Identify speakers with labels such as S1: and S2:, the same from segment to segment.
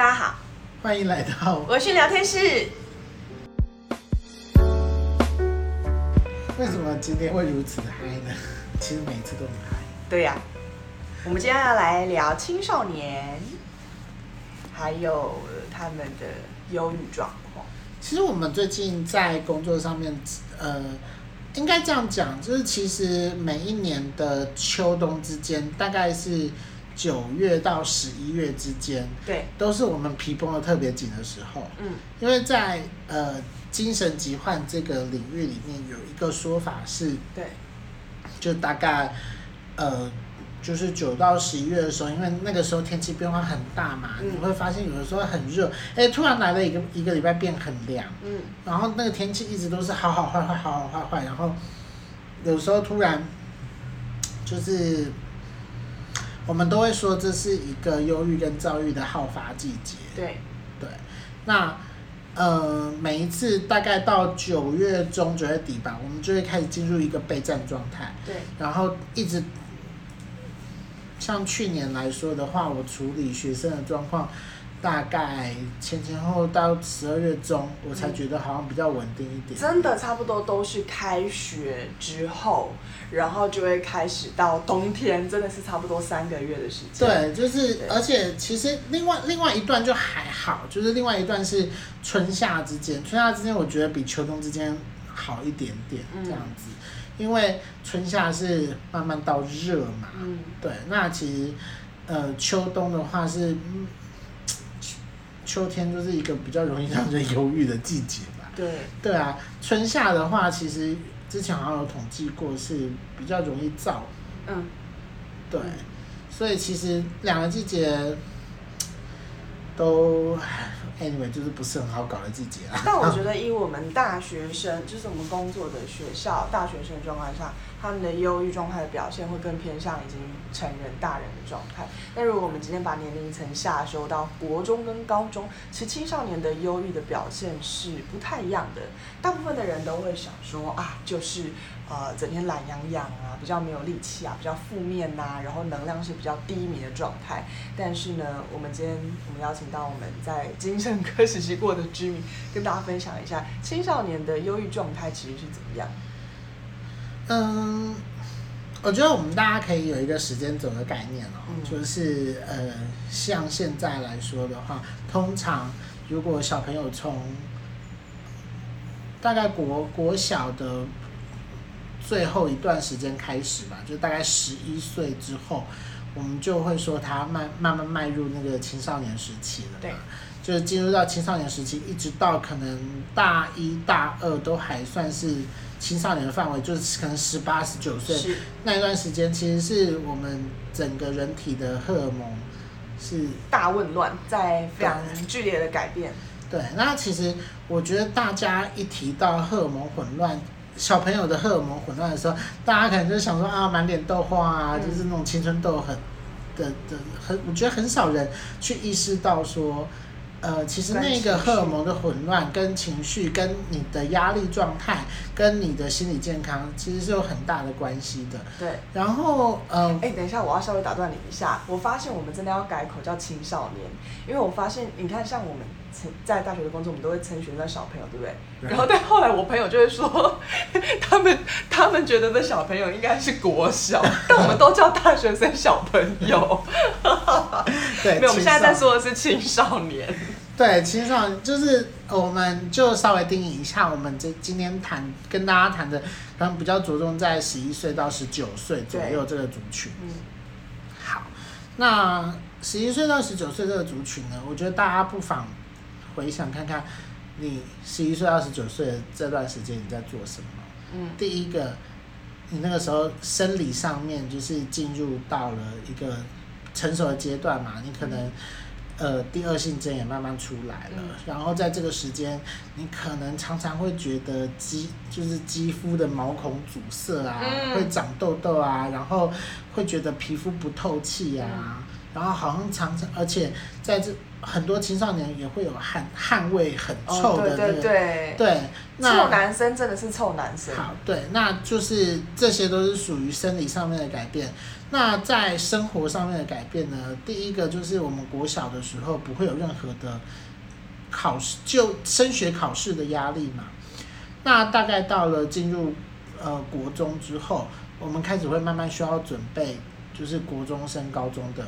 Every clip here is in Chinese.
S1: 大家好，
S2: 欢迎来到
S1: 我是聊天室。
S2: 为什么今天会如此嗨呢？其实每次都很嗨。
S1: 对呀、啊，我们今天要来聊青少年，还有他们的忧郁状况。
S2: 其实我们最近在工作上面，呃，应该这样讲，就是其实每一年的秋冬之间，大概是九月到十一月之间，
S1: 对，
S2: 都是我们皮绷的特别紧的时候。嗯，因为在呃精神疾患这个领域里面，有一个说法是，
S1: 对，
S2: 就大概呃。就是九到十一月的时候，因为那个时候天气变化很大嘛，嗯、你会发现有的时候很热，哎、欸，突然来了一个一个礼拜变很凉，嗯，然后那个天气一直都是好好坏坏，好好坏坏，然后有时候突然就是我们都会说这是一个忧郁跟躁郁的好发季节，
S1: 对。
S2: 对，那呃每一次大概到九月中九月底吧，我们就会开始进入一个备战状态，
S1: 对，
S2: 然后一直。像去年来说的话，我处理学生的状况，大概前前后后到十二月中，我才觉得好像比较稳定一点。
S1: 真的差不多都是开学之后，然后就会开始到冬天，真的是差不多三个月的时间。
S2: 对，就是而且其实另外另外一段就还好，就是另外一段是春夏之间，春夏之间我觉得比秋冬之间好一点点这样子。嗯因为春夏是慢慢到热嘛，嗯，对，那其实，呃，秋冬的话是，秋天就是一个比较容易让人忧郁的季节吧。
S1: 对，
S2: 对啊，春夏的话，其实之前好像有统计过是比较容易燥。嗯，对，所以其实两个季节都。Anyway，就是不是很好搞的季节啊。
S1: 但我觉得，以我们大学生，就是我们工作的学校大学生状况下，他们的忧郁状态的表现会更偏向已经成人大人的状态。但如果我们今天把年龄层下修到国中跟高中，其实青少年的忧郁的表现是不太一样的。大部分的人都会想说啊，就是。呃，整天懒洋洋啊，比较没有力气啊，比较负面呐、然后能量是比较低迷的状态。但是呢，我们今天我们邀请到我们在精神科实习过的居民，跟大家分享一下青少年的忧郁状态其实是怎么样。
S2: 嗯，我觉得我们大家可以有一个时间轴的概念哦，嗯、就是呃，像现在来说的话，通常如果小朋友从大概国国小的。最后一段时间开始吧，就大概十一岁之后，我们就会说他慢慢慢迈入那个青少年时期了。对，就是进入到青少年时期，一直到可能大一大二都还算是青少年的范围，就是可能十八十九岁那一段时间，其实是我们整个人体的荷尔蒙是
S1: 大混乱，在非常剧烈的改变。
S2: 对，对，那其实我觉得大家一提到荷尔蒙混乱。小朋友的荷尔蒙混乱的时候，大家可能就想说啊，满脸痘花啊，嗯、就是那种青春痘很的的很，我觉得很少人去意识到说，呃，其实那个荷尔蒙的混乱跟情绪、跟你的压力状态、跟你的心理健康，其实是有很大的关系的。对。然后，呃，哎、
S1: 欸，等一下，我要稍微打断你一下，我发现我们真的要改口叫青少年，因为我发现，你看，像我们。在大学的工作，我们都会称学生小朋友，对不对？然后，但后来我朋友就会说，他们他们觉得的小朋友应该是国小，但我们都叫大学生小朋友。
S2: 对，
S1: 没有，我们现在在说的是青少年。
S2: 对，其实上就是，我们就稍微定义一下，我们这今天谈跟大家谈的，可能比较着重在十一岁到十九岁左右这个族群。嗯，好，那十一岁到十九岁这个族群呢，我觉得大家不妨。回想看看，你十一岁到十九岁的这段时间你在做什么？嗯，第一个，你那个时候生理上面就是进入到了一个成熟的阶段嘛，你可能、嗯、呃第二性征也慢慢出来了，嗯、然后在这个时间，你可能常常会觉得肌就是肌肤的毛孔阻塞啊，嗯、会长痘痘啊，然后会觉得皮肤不透气啊。嗯。然后好像常常，而且在这很多青少年也会有汗汗味很臭的那个，
S1: 哦、对对对，
S2: 对，那
S1: 臭男生真的是臭男生。
S2: 好，对，那就是这些都是属于生理上面的改变。那在生活上面的改变呢？第一个就是我们国小的时候不会有任何的考试，就升学考试的压力嘛。那大概到了进入呃国中之后，我们开始会慢慢需要准备，就是国中升高中的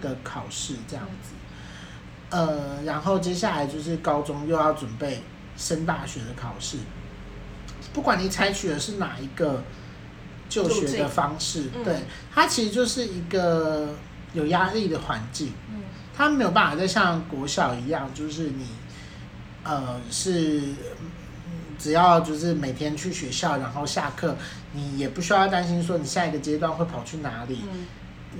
S2: 的考试这样子。呃，然后接下来就是高中又要准备升大学的考试。不管你采取的是哪一个。就学的方式，嗯、对，它其实就是一个有压力的环境，嗯，它没有办法再像国小一样，就是你，呃，是只要就是每天去学校，然后下课，你也不需要担心说你下一个阶段会跑去哪里。嗯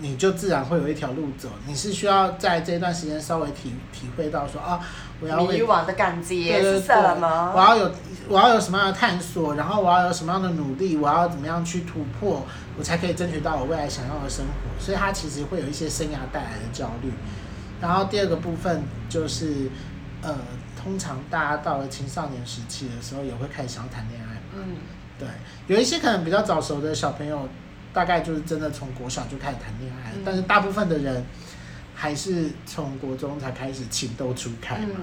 S2: 你就自然会有一条路走。你是需要在这段时间稍微体体会到说啊，我要为
S1: 迷惘的感觉是什么？
S2: 我要有我要有什么样的探索，然后我要有什么样的努力，我要怎么样去突破，我才可以争取到我未来想要的生活。所以它其实会有一些生涯带来的焦虑。然后第二个部分就是，呃，通常大家到了青少年时期的时候，也会开始想要谈恋爱嘛。嗯，对，有一些可能比较早熟的小朋友。大概就是真的从国小就开始谈恋爱，嗯，但是大部分的人还是从国中才开始情窦初开嘛。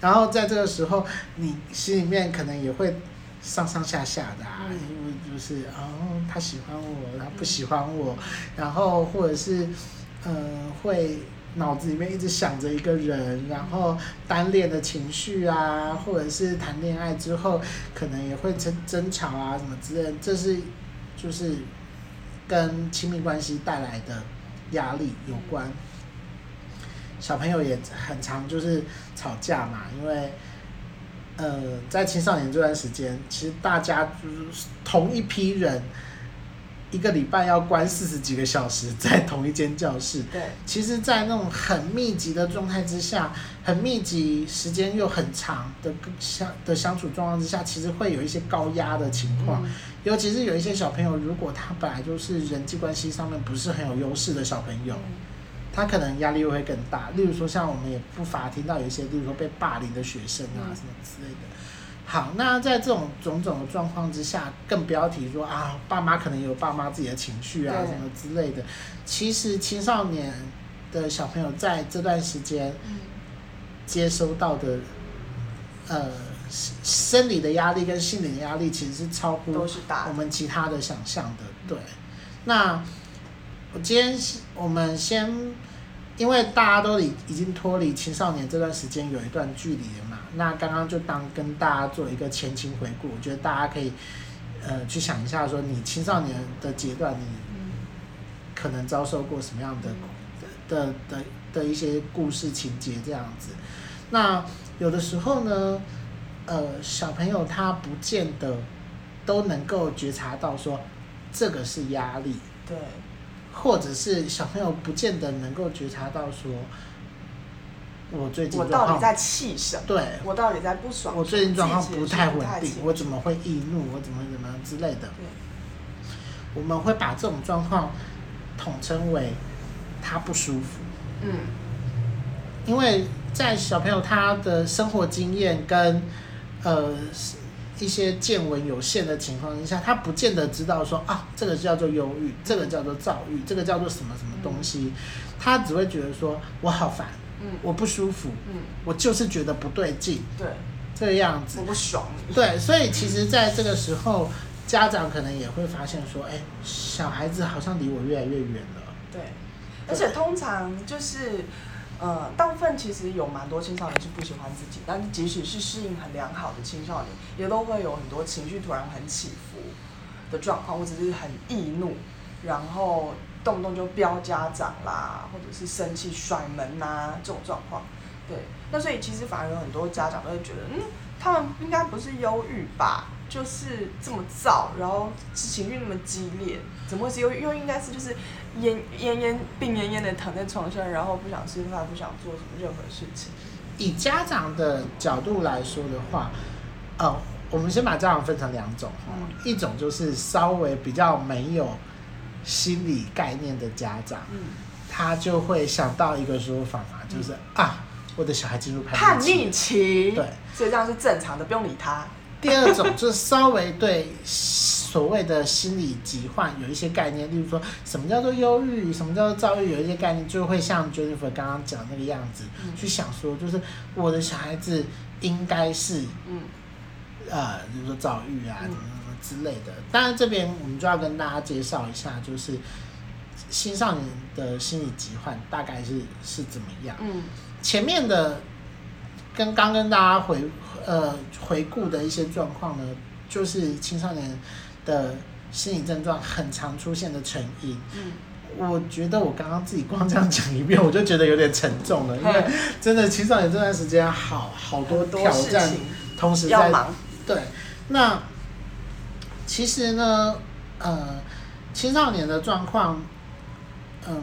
S2: 然后在这个时候，你心里面可能也会上上下下的啊，嗯，因为就是哦，他喜欢我，他不喜欢我，嗯，然后或者是嗯，呃，会脑子里面一直想着一个人，然后单恋的情绪啊，或者是谈恋爱之后可能也会争争吵啊什么之类的，这是就是。跟亲密关系带来的压力有关，小朋友也很常就是吵架嘛，因为呃，在青少年这段时间，其实大家就是同一批人。一个礼拜要关四十几个小时在同一间教室，对，其实，在那种很密集的状态之下，很密集时间又很长的相的相处状况之下，其实会有一些高压的情况，嗯，尤其是有一些小朋友，如果他本来就是人际关系上面不是很有优势的小朋友，他可能压力又会更大。例如说，像我们也不乏听到有一些，例如说被霸凌的学生啊，什么之类的。好，那在这种种种的状况之下，更不要提说啊，爸妈可能有爸妈自己的情绪啊，什么之类的。其实青少年的小朋友在这段时间接收到的，呃，生理的压力跟心理的压力，其实是超乎我们其他的想象的。对，那我今天我们先，因为大家都已已经脱离青少年这段时间有一段距离了嘛。那刚刚就当跟大家做一个前情回顾，我觉得大家可以，呃，去想一下，说你青少年的阶段，你可能遭受过什么样的的的的一些故事情节这样子。那有的时候呢，呃，小朋友他不见得都能够觉察到说这个是压力，
S1: 对，
S2: 或者是小朋友不见得能够觉察到说。我最近
S1: 我到底在气什么？
S2: 对，
S1: 我到底在不爽？
S2: 我最近状况不太稳定，我怎么会易怒？我怎么怎么之类的？我们会把这种状况统称为他不舒服。嗯，因为在小朋友他的生活经验跟呃一些见闻有限的情况之下，他不见得知道说啊，这个叫做忧郁，这个叫做躁郁，这个叫做什么什么东西，他只会觉得说我好烦。嗯，我不舒服。嗯，我就是觉得不对劲。对，这个样子。
S1: 我不爽。
S2: 对，所以其实在这个时候，家长可能也会发现说，哎、欸，小孩子好像离我越来越远了。
S1: 对，而且通常就是，呃，大部分其实有蛮多青少年是不喜欢自己，但是即使是适应很良好的青少年，也都会有很多情绪突然很起伏的状况，或者是很易怒，然后。动不动就飙家长啦，或者是生气甩门呐、啊，这种状况，对，那所以其实反而有很多家长都会觉得，嗯，他们应该不是忧郁吧，就是这么躁，然后情绪那么激烈，怎么会是忧郁？又应该是就是奄奄奄病恹恹的躺在床上，然后不想吃饭，不想做什么任何事情。
S2: 以家长的角度来说的话，呃，我们先把家长分成两种，嗯，一种就是稍微比较没有。心理概念的家长，他就会想到一个说法嘛，就是、嗯、啊，我的小孩进入
S1: 叛逆期，
S2: 对，
S1: 所以这样是正常的，不用理他。
S2: 第二种就是稍微对所谓的心理疾患有一些概念，例如说什么叫做忧郁，什么叫做躁郁，有一些概念就会像 Jennifer 刚刚讲那个样子，嗯、去想说，就是我的小孩子应该是，嗯，呃，比如说躁郁啊，怎么之类的。当然这边我们就要跟大家介绍一下，就是青少年的心理疾患大概是是怎么样。嗯，前面的跟刚跟大家回。呃，回顾的一些状况呢，就是青少年的心理症状很常出现的成因。嗯，我觉得我刚刚自己光这样讲一遍，我就觉得有点沉重了，因为 真的青少年这段时间好好多挑战，同时在忙。对，那其实呢，呃，青少年的状况，嗯，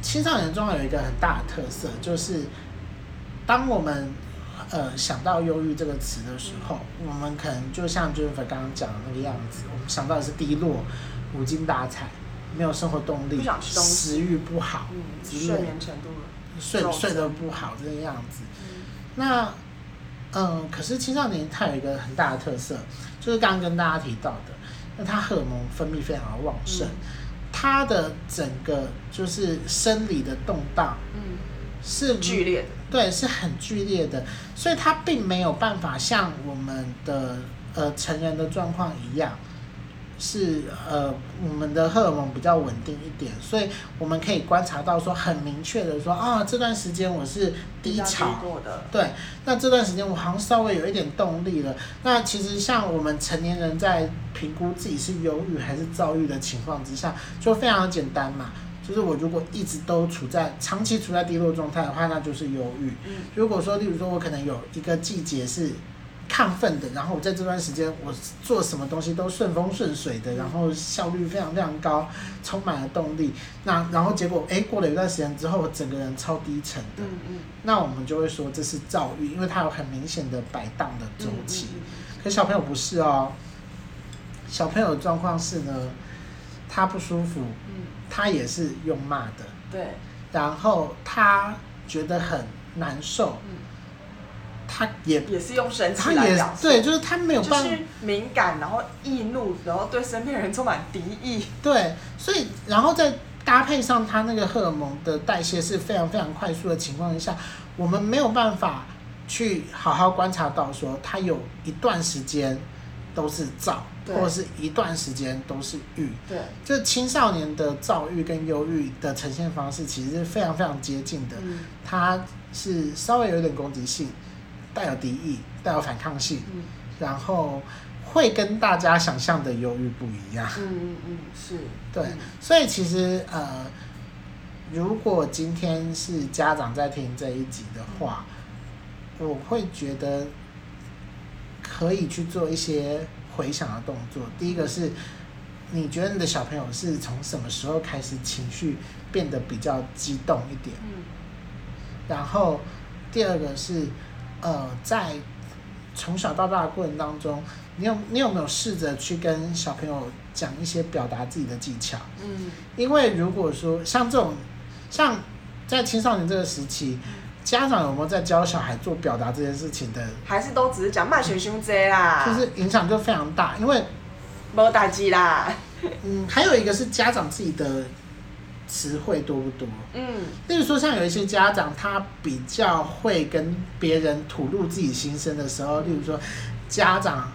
S2: 青少年状况有一个很大的特色，就是当我们呃，想到忧郁这个词的时候，嗯、我们可能就像 Jennifer 刚刚讲的那个样子，我们想到的是低落、无精打采、没有生活动力、食欲不好、
S1: 嗯、睡眠程度
S2: 睡睡得不好这个样子。嗯、那嗯、呃，可是青少年他有一个很大的特色，就是刚刚跟大家提到的，那他荷尔蒙分泌非常的旺盛，嗯、他的整个就是生理的动荡，嗯，是
S1: 剧烈的。
S2: 对，是很剧烈的，所以他并没有办法像我们的呃成人的状况一样，是呃我们的荷尔蒙比较稳定一点，所以我们可以观察到说很明确的说啊，这段时间我是低潮，对，那这段时间我好像稍微有一点动力了。那其实像我们成年人在评估自己是忧郁还是躁郁的情况之下，就非常简单嘛。就是我如果一直都处在长期处在低落状态的话，那就是忧郁。嗯，如果说，例如说我可能有一个季节是亢奋的，然后我在这段时间我做什么东西都顺风顺水的，然后效率非常非常高，充满了动力。那然后结果，哎，过了一段时间之后，我整个人超低沉的。嗯嗯。那我们就会说这是躁郁，因为它有很明显的摆荡的周期。嗯嗯嗯。可小朋友不是哦，小朋友的状况是呢，他不舒服。他也是用骂的，
S1: 对，
S2: 然后他觉得很难受，嗯，他也
S1: 也是用生气来表示，
S2: 对，就是他没有办法，
S1: 就是敏感，然后易怒，然后对身边人充满敌意，
S2: 对，所以然后再搭配上他那个荷尔蒙的代谢是非常非常快速的情况下，我们没有办法去好好观察到说他有一段时间都是躁。对。或者是一段时间都是郁，对，就青少年的躁郁跟忧郁的呈现方式其实是非常非常接近的，嗯，它是稍微有一点攻击性，带有敌意，带有反抗性，嗯，然后会跟大家想象的忧郁不一样，
S1: 嗯嗯嗯，是，
S2: 对，所以其实呃，如果今天是家长在听这一集的话，嗯，我会觉得可以去做一些。回想的动作，第一个是，你觉得你的小朋友是从什么时候开始情绪变得比较激动一点？嗯。然后，第二个是，呃，在从小到大的过程当中，你有你有没有试着去跟小朋友讲一些表达自己的技巧？嗯。因为如果说像这种，像在青少年这个时期。家长有没有在教小孩做表达这件事情的？
S1: 还是都只是讲骂学生这啦？
S2: 就是影响就非常大，因为
S1: 没打击啦。
S2: 嗯，还有一个是家长自己的词汇多不多？嗯，例如说像有一些家长，他比较会跟别人吐露自己心声的时候，例如说家长，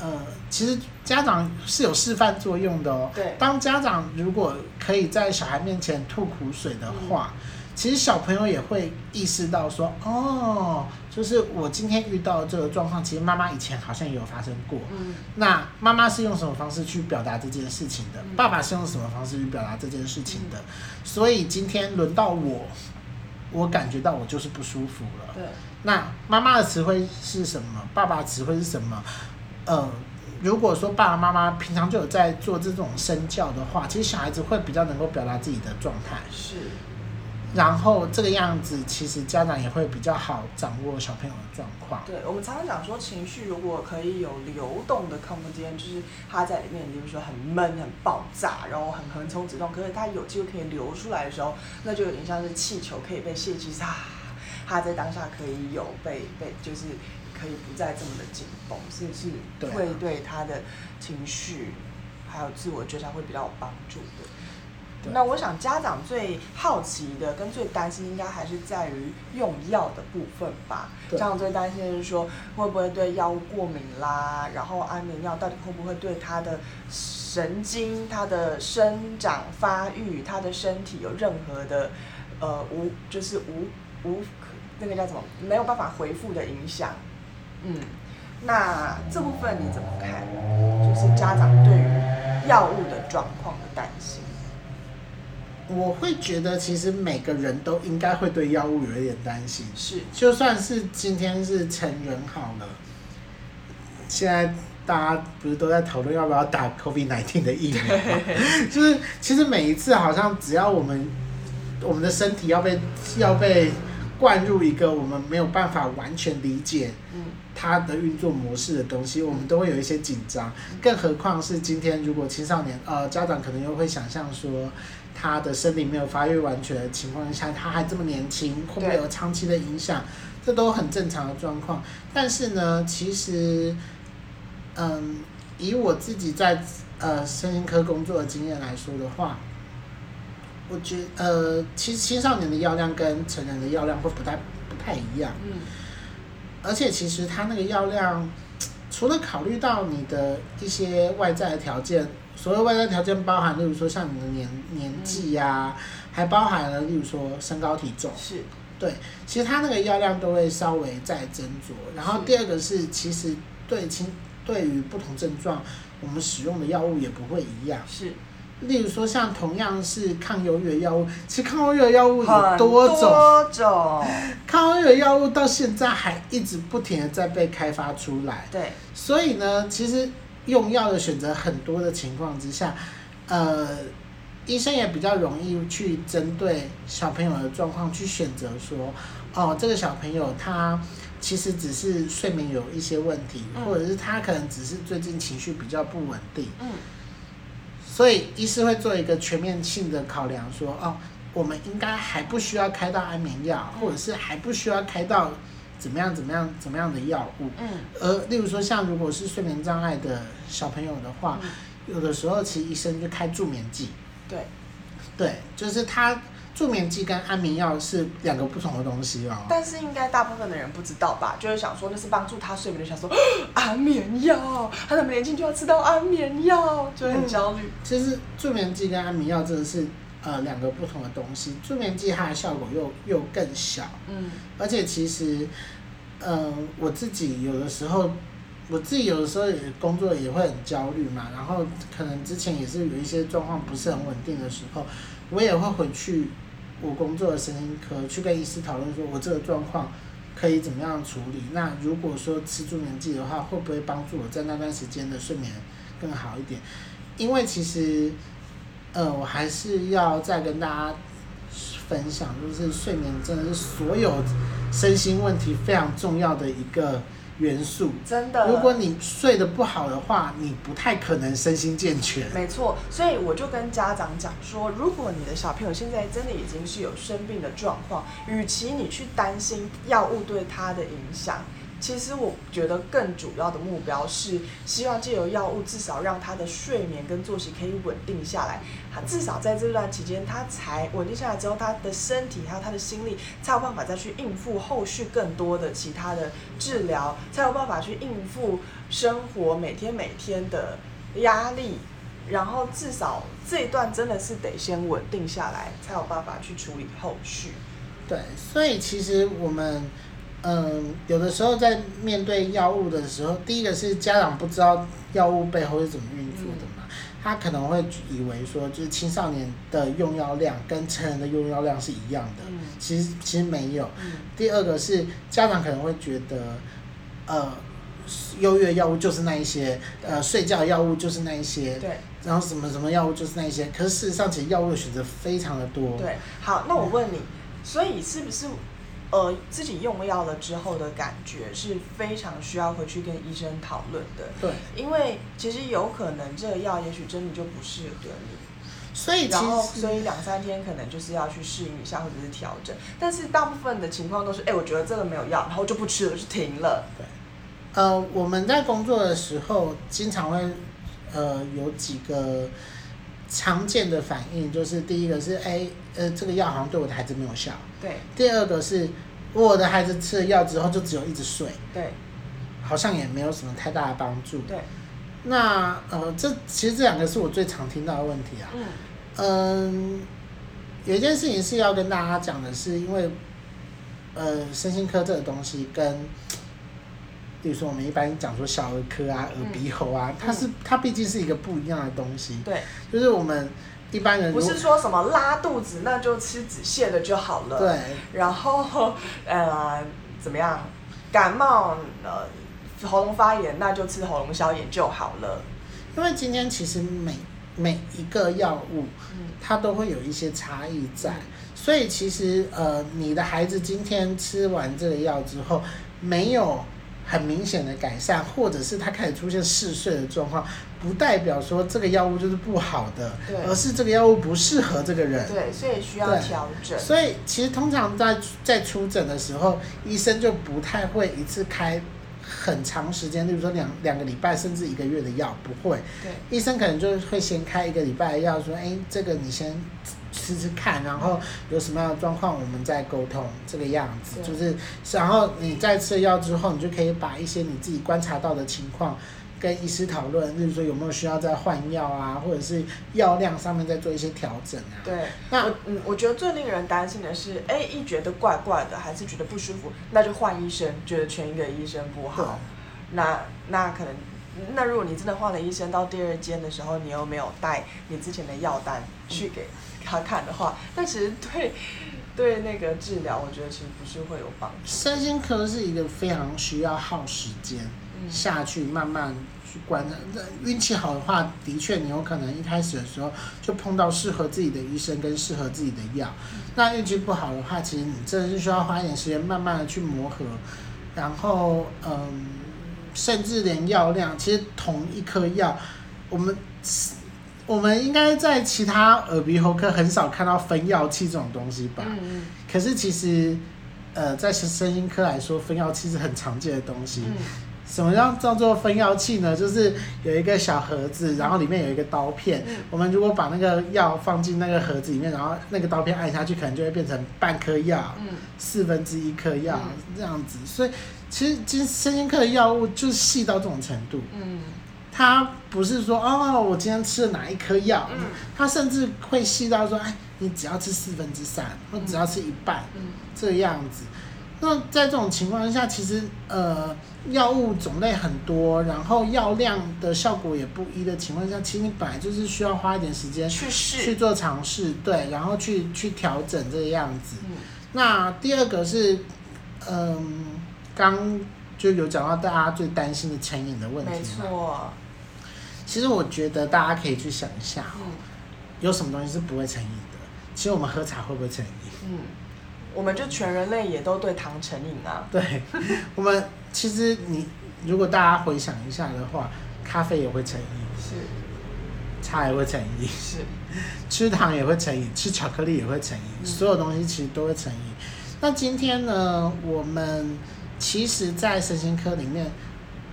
S2: 呃，其实家长是有示范作用的哦。对。当家长如果可以在小孩面前吐苦水的话。嗯其实小朋友也会意识到说，哦，就是我今天遇到这个状况，其实妈妈以前好像也有发生过。嗯，那妈妈是用什么方式去表达这件事情的？爸爸是用什么方式去表达这件事情的？所以今天轮到我，我感觉到我就是不舒服了。对，那妈妈的词汇是什么？爸爸的词汇是什么？呃，如果说爸爸妈妈平常就有在做这种身教的话，其实小孩子会比较能够表达自己的状态。是。然后这个样子，其实家长也会比较好掌握小朋友的状况。
S1: 对，我们常常讲说，情绪如果可以有流动的空间，就是他在里面，比如说很闷、很爆炸，然后很横冲直撞，可是他有机会可以流出来的时候，那就有点像是气球可以被泄气，啊，他在当下可以有被被，就是可以不再这么的紧绷，是不是会对他的情绪还有自我觉察会比较有帮助的。那我想家长最好奇的跟最担心，应该还是在于用药的部分吧。家长最担心的是说，会不会对药物过敏啦？然后安眠药到底会不会对他的神经、他的生长发育、他的身体有任何的呃无就是无无那个叫什么没有办法回复的影响？嗯，那这部分你怎么看？就是家长对于药物的状况的担心。
S2: 我会觉得，其实每个人都应该会对药物有一点担心。
S1: 是，
S2: 就算是今天是成人好了，现在大家不是都在讨论要不要打 COVID-19 的疫苗吗？就是其实每一次好像只要我们我们的身体要被要被灌入一个我们没有办法完全理解它的运作模式的东西，我们都会有一些紧张。更何况是今天，如果青少年呃家长可能又会想象说。他的生理没有发育完全的情况下，他还这么年轻，会不会有长期的影响？这都很正常的状况。但是呢，其实，嗯，以我自己在呃身心科工作的经验来说的话，我觉得呃，其实青少年的药量跟成人的药量会不太不太一样。嗯。而且其实他那个药量，除了考虑到你的一些外在的条件。所谓外在条件包含，例如说像你的年年纪呀、啊，还包含了例如说身高体重。
S1: 是。对，
S2: 其实它那个药量都会稍微再斟酌。然后第二个是，其实对轻对于不同症状，我们使用的药物也不会一样。
S1: 是。
S2: 例如说像同样是抗忧郁的药物，其实抗忧郁的药物有多种。
S1: 多种。
S2: 抗忧郁的药物到现在还一直不停的在被开发出来。
S1: 对。所
S2: 以呢，其实。用药的选择很多的情况之下，呃，医生也比较容易去针对小朋友的状况去选择说，哦，这个小朋友他其实只是睡眠有一些问题，嗯、或者是他可能只是最近情绪比较不稳定，嗯，所以医师会做一个全面性的考量，说，哦，我们应该还不需要开到安眠药，或者是还不需要开到。怎么样？怎么样？怎么样的药物？嗯，而例如说，像如果是睡眠障碍的小朋友的话，嗯、有的时候其实医生就开助眠剂。
S1: 对，
S2: 对，就是他助眠剂跟安眠药是两个不同的东西哦。
S1: 但是应该大部分的人不知道吧？就是想说那是帮助他睡眠的，想说 安眠药，他那么年轻就要吃到安眠药，就很焦虑。
S2: 其实助眠剂跟安眠药真的是。呃，两个不同的东西，助眠剂它的效果又又更小，嗯，而且其实，嗯、呃，我自己有的时候，我自己有的时候也工作也会很焦虑嘛，然后可能之前也是有一些状况不是很稳定的时候，我也会回去我工作的神经科去跟医师讨论，说我这个状况可以怎么样处理。那如果说吃助眠剂的话，会不会帮助我在那段时间的睡眠更好一点？因为其实。呃，我还是要再跟大家分享，就是睡眠真的是所有身心问题非常重要的一个元素。
S1: 真的，
S2: 如果你睡得不好的话，你不太可能身心健全。
S1: 没错，所以我就跟家长讲说，如果你的小朋友现在真的已经是有生病的状况，与其你去担心药物对他的影响。其实我觉得更主要的目标是希望借由药物，至少让他的睡眠跟作息可以稳定下来。他至少在这段期间，他才稳定下来之后，他的身体还有他的心力才有办法再去应付后续更多的其他的治疗，才有办法去应付生活每天每天的压力。然后至少这一段真的是得先稳定下来，才有办法去处理后续。
S2: 对，所以其实我们。嗯，有的时候在面对药物的时候，第一个是家长不知道药物背后是怎么运作的嘛，他可能会以为说，就是青少年的用药量跟成人的用药量是一样的，其实其实没有。第二个是家长可能会觉得，呃，优越药物就是那一些，呃，睡觉药物就是那一些，对，然后什么什么药物就是那一些，可是事实上其实药物的选择非常的多。
S1: 对，好，那我问你。所以是不是？呃，自己用药了之后的感觉是非常需要回去跟医生讨论的。
S2: 对，
S1: 因为其实有可能这个药也许真的就不适合你。
S2: 所以，
S1: 然后，所以两三天可能就是要去适应一下或者是调整。但是大部分的情况都是，哎，我觉得这个没有药，然后就不吃了，就停了。
S2: 对。呃，我们在工作的时候，经常会呃有几个常见的反应，就是第一个是，哎，呃，这个药好像对我的孩子没有效。
S1: 对，
S2: 第二个是我的孩子吃了药之后就只有一直睡，
S1: 对，
S2: 好像也没有什么太大的帮助。
S1: 对，
S2: 那呃，这其实这两个是我最常听到的问题啊。嗯，嗯，有一件事情是要跟大家讲的是，因为呃，身心科这个东西跟，比如说我们一般讲说小儿科啊、耳鼻喉啊，嗯、它是它毕竟是一个不一样的东西。
S1: 对，
S2: 就是我们。一般人
S1: 不是说什么拉肚子那就吃止泻的就好了。
S2: 对。
S1: 然后呃怎么样？感冒呃喉咙发炎那就吃喉咙消炎就好了。
S2: 因为今天其实每每一个药物，它都会有一些差异在，所以其实呃你的孩子今天吃完这个药之后没有。很明显的改善，或者是他开始出现嗜睡的状况，不代表说这个药物就是不好的，
S1: 对，
S2: 而是这个药物不适合这个人。
S1: 对，所以需要调整。
S2: 所以其实通常在在出诊的时候，医生就不太会一次开很长时间，例如说两两个礼拜甚至一个月的药，不会。
S1: 对，
S2: 医生可能就会先开一个礼拜的药，说，哎，这个你先。试试看，然后有什么样的状况，我们再沟通这个样子。就是，然后你在吃了药之后，你就可以把一些你自己观察到的情况跟医师讨论，例如说有没有需要再换药啊，或者是药量上面再做一些调整啊。
S1: 对，那嗯，我觉得最令人担心的是，哎，一觉得怪怪的，还是觉得不舒服，那就换医生，觉得全一个医生不好。那那可能，那如果你真的换了医生，到第二间的时候，你又没有带你之前的药单去给。他看的话，但其实对 对那个治疗，我觉得其实不是会有帮助。
S2: 身心科是一个非常需要耗时间下去慢慢去观察。运气好的话，的确你有可能一开始的时候就碰到适合自己的医生跟适合自己的药。那运气不好的话，其实你真的是需要花一点时间慢慢的去磨合。然后，嗯，甚至连药量，其实同一颗药，我们。我们应该在其他耳鼻喉科很少看到分药器这种东西吧？嗯嗯。可是其实，呃，在身心科来说，分药器是很常见的东西。嗯。什么样叫做分药器呢？就是有一个小盒子，然后里面有一个刀片。嗯。我们如果把那个药放进那个盒子里面，然后那个刀片按下去，可能就会变成半颗药，嗯，四分之一颗药这样子。所以，其实其实身心科的药物就是细到这种程度。嗯。他不是说哦，我今天吃了哪一颗药，嗯，他甚至会细到说，哎，你只要吃四分之三，或只要吃一半，嗯，这样子。那在这种情况下，其实呃，药物种类很多，然后药量的效果也不一的情况下，其实你本来就是需要花一点时间去试去做尝试，对，然后去去调整这个样子。嗯，那第二个是，嗯，呃，刚就有讲到大家最担心的成瘾的问题，没错。其实我觉得大家可以去想一下，哦，有什么东西是不会成瘾的？其实我们喝茶会不会成瘾？
S1: 嗯，我们就全人类也都对糖成瘾啊。
S2: 对，我们其实你如果大家回想一下的话，咖啡也会成瘾，是，茶也会成瘾，是，吃糖也会成瘾，吃巧克力也会成瘾，嗯，所有东西其实都会成瘾。那今天呢，我们其实，在身心科里面。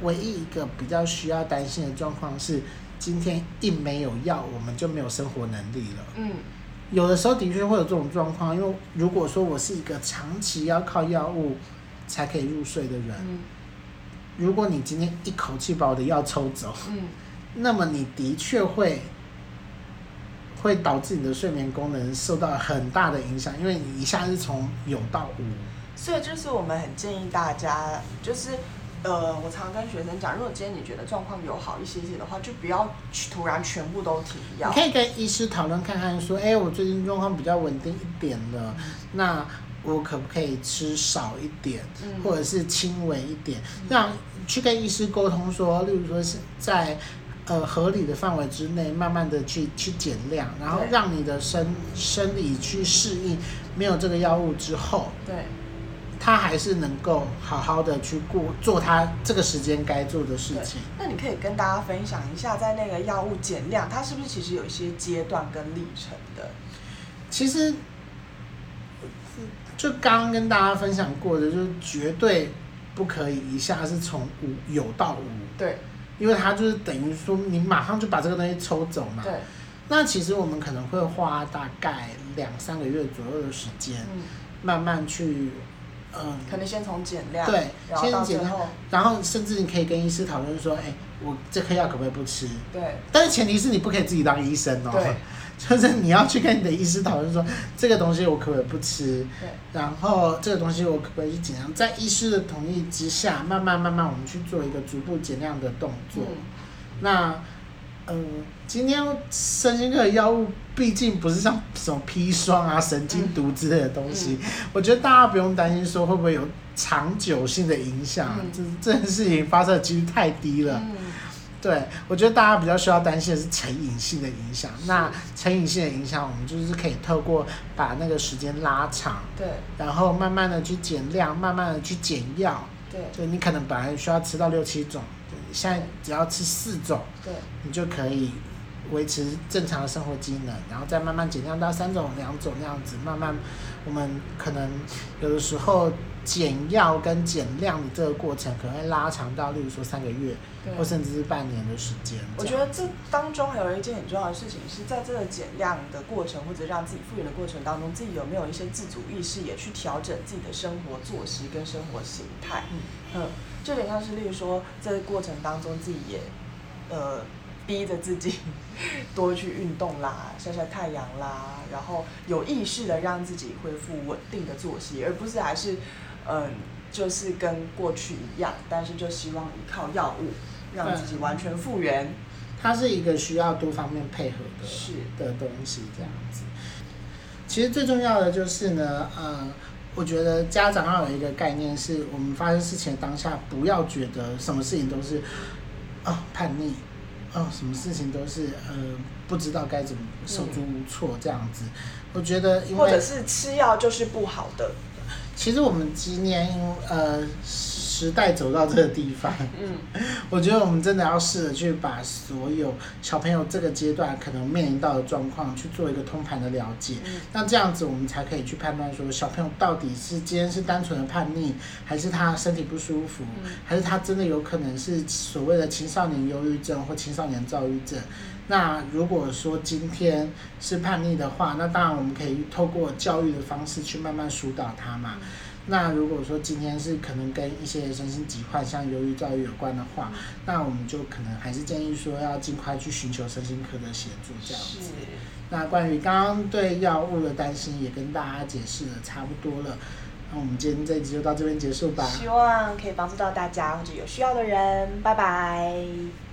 S2: 唯一一个比较需要担心的状况是，今天一没有药，我们就没有生活能力了。嗯，有的时候的确会有这种状况，因为如果说我是一个长期要靠药物才可以入睡的人，嗯，如果你今天一口气把我的药抽走，嗯，那么你的确会会导致你的睡眠功能受到很大的影响，因为你一下子从有到无。
S1: 所以就是我们很建议大家，就是。呃，我常跟学生讲，如果今天你觉得状况有好一些些的话，就不要去突然全部都停药。
S2: 你可以跟医师讨论看看，说，哎、欸，我最近状况比较稳定一点了，嗯，那我可不可以吃少一点，嗯，或者是轻微一点，让去跟医师沟通说，例如说是在呃合理的范围之内，慢慢的去去减量，然后让你的生生理去适应没有这个药物之后，
S1: 对，
S2: 他还是能够好好的去过做他这个时间该做的事情。
S1: 那你可以跟大家分享一下，在那个药物减量，它是不是其实有一些阶段跟历程的？
S2: 其实。就刚刚跟大家分享过的，就是绝对不可以一下是从无有到无。
S1: 对。
S2: 因为它就是等于说，你马上就把这个东西抽走嘛。
S1: 对。
S2: 那其实我们可能会花大概两三个月左右的时间，慢慢去，嗯。
S1: 可能先从减量。
S2: 对。先减量。
S1: 后
S2: 然后甚至你可以跟医师讨论说，哎，我这颗药可不可以不吃？
S1: 对。
S2: 但是前提是你不可以自己当医生哦。
S1: 对。
S2: 就是你要去跟你的医师讨论说，这个东西我可不可以不吃？
S1: 对。
S2: 然后这个东西我可不可以去减量？在医师的同意之下，慢慢慢慢我们去做一个逐步减量的动作。嗯。那，嗯，今天身心科的药物毕竟不是像什么砒霜啊、神经毒之类的东西，嗯。我觉得大家不用担心说会不会有长久性的影响，嗯。就是这件事情发生的几率太低了。嗯对，我觉得大家比较需要担心的是成瘾性的影响。那成瘾性的影响，我们就是可以透过把那个时间拉长，
S1: 对，
S2: 然后慢慢的去减量，慢慢的去减药，
S1: 对，
S2: 就你可能本来需要吃到六七种，现在只要吃四种，
S1: 对，
S2: 你就可以维持正常的生活机能，然后再慢慢减量到三种、两种那样子，慢慢我们可能有的时候。减药跟减量的这个过程可能会拉长到，例如说三个月，或甚至是半年的时间。
S1: 我觉得这当中还有一件很重要的事情，是在这个减量的过程或者让自己复原的过程当中，自己有没有一些自主意识，也去调整自己的生活作息跟生活形态。嗯嗯，就有点像是例如说，这个过程当中自己也呃逼着自己 多去运动啦，晒晒太阳啦，然后有意识的让自己恢复稳定的作息，而不是还是。嗯，就是跟过去一样，但是就希望依靠药物让自己完全复原。
S2: 它是一个需要多方面配合的
S1: 是
S2: 的东西，这样子。其实最重要的就是呢，呃，我觉得家长要有一个概念，是我们发生事情的当下，不要觉得什么事情都是哦叛逆，哦什么事情都是呃不知道该怎么手足无措这样子。嗯、我觉得因为，
S1: 或者是吃药就是不好的。
S2: 其实我们今年呃时代走到这个地方，嗯，我觉得我们真的要试着去把所有小朋友这个阶段可能面临到的状况去做一个通盘的了解，嗯，那这样子我们才可以去判断说小朋友到底是今天是单纯的叛逆，还是他身体不舒服，嗯，还是他真的有可能是所谓的青少年忧郁症或青少年躁郁症。那如果说今天是叛逆的话，那当然我们可以透过教育的方式去慢慢疏导他嘛。那如果说今天是可能跟一些身心疾患，像忧郁、躁郁有关的话，那我们就可能还是建议说要尽快去寻求身心科的协助这样子。那关于刚刚对药物的担心，也跟大家解释的差不多了。那我们今天这一集就到这边结束吧。
S1: 希望可以帮助到大家或者有需要的人。拜拜。